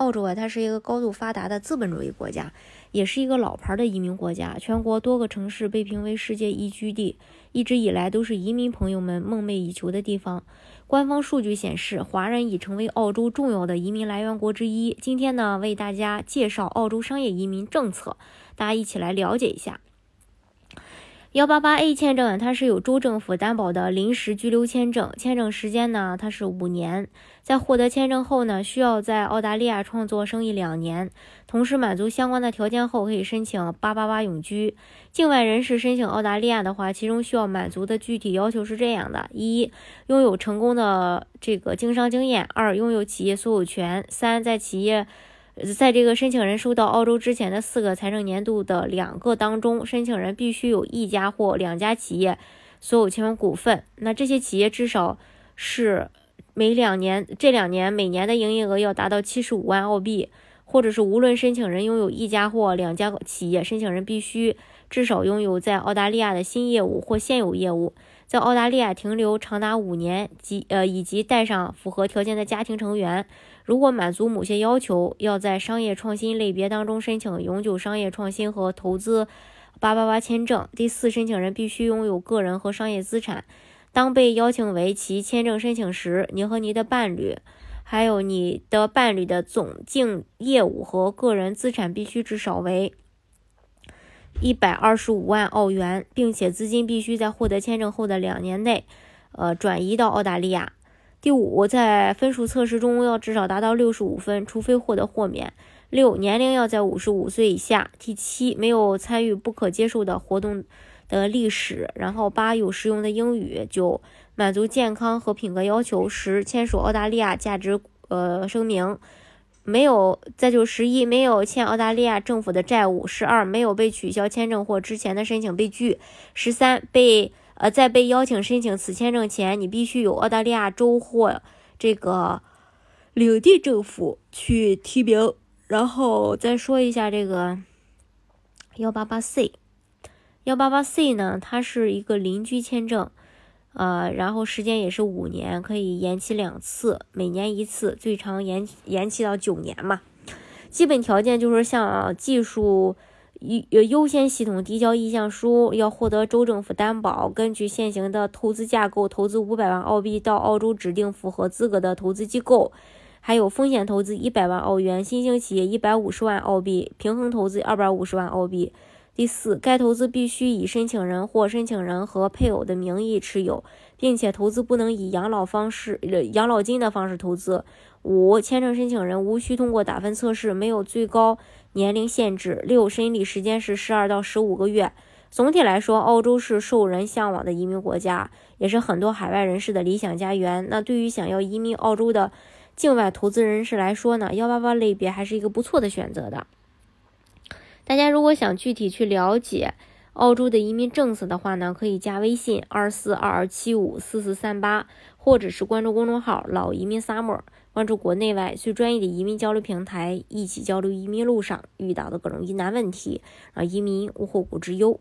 澳洲啊，它是一个高度发达的资本主义国家，也是一个老牌的移民国家。全国多个城市被评为世界宜居地，一直以来都是移民朋友们梦寐以求的地方。官方数据显示，华人已成为澳洲重要的移民来源国之一。今天呢，为大家介绍澳洲商业移民政策，大家一起来了解一下。幺八八 A 签证，它是有州政府担保的临时居留签证，签证时间呢，它是五年。在获得签证后呢，需要在澳大利亚创作生意两年，同时满足相关的条件后，可以申请八八八永居。境外人士申请澳大利亚的话，其中需要满足的具体要求是这样的：一、拥有成功的这个经商经验；二、拥有企业所有权；三、在企业。在这个申请人收到澳洲之前的四个财政年度的两个当中，申请人必须有一家或两家企业所有权股份。那这些企业至少是每两年这两年每年的营业额要达到七十五万澳币，或者是无论申请人拥有一家或两家企业，申请人必须至少拥有在澳大利亚的新业务或现有业务，在澳大利亚停留长达五年及呃以及带上符合条件的家庭成员。如果满足某些要求，要在商业创新类别当中申请永久商业创新和投资八八八签证。第四，申请人必须拥有个人和商业资产。当被邀请为其签证申请时，你和你的伴侣，还有你的伴侣的总净业务和个人资产必须至少为一百二十五万澳元，并且资金必须在获得签证后的两年内，呃，转移到澳大利亚。第五，在分数测试中要至少达到六十五分，除非获得豁免。六，年龄要在五十五岁以下。第七，没有参与不可接受的活动的历史。然后八，有实用的英语。九，满足健康和品格要求。十，签署澳大利亚价值呃声明。没有，再就十一，没有欠澳大利亚政府的债务。十二，没有被取消签证或之前的申请被拒。十三，被。呃，在被邀请申请此签证前，你必须有澳大利亚州或这个领地政府去提名。然后再说一下这个幺八八 C，幺八八 C 呢，它是一个邻居签证，呃，然后时间也是五年，可以延期两次，每年一次，最长延延期到九年嘛。基本条件就是像技术。优优先系统递交意向书，要获得州政府担保。根据现行的投资架构，投资五百万澳币到澳洲指定符合资格的投资机构，还有风险投资一百万澳元，新兴企业一百五十万澳币，平衡投资二百五十万澳币。第四，该投资必须以申请人或申请人和配偶的名义持有，并且投资不能以养老方式、养老金的方式投资。五、签证申请人无需通过打分测试，没有最高年龄限制。六、审理时间是十二到十五个月。总体来说，澳洲是受人向往的移民国家，也是很多海外人士的理想家园。那对于想要移民澳洲的境外投资人士来说呢，幺八八类别还是一个不错的选择的。大家如果想具体去了解澳洲的移民政策的话呢，可以加微信二四二二七五四四三八，或者是关注公众号“老移民 summer”。关注国内外最专业的移民交流平台，一起交流移民路上遇到的各种疑难问题，让移民无后顾之忧。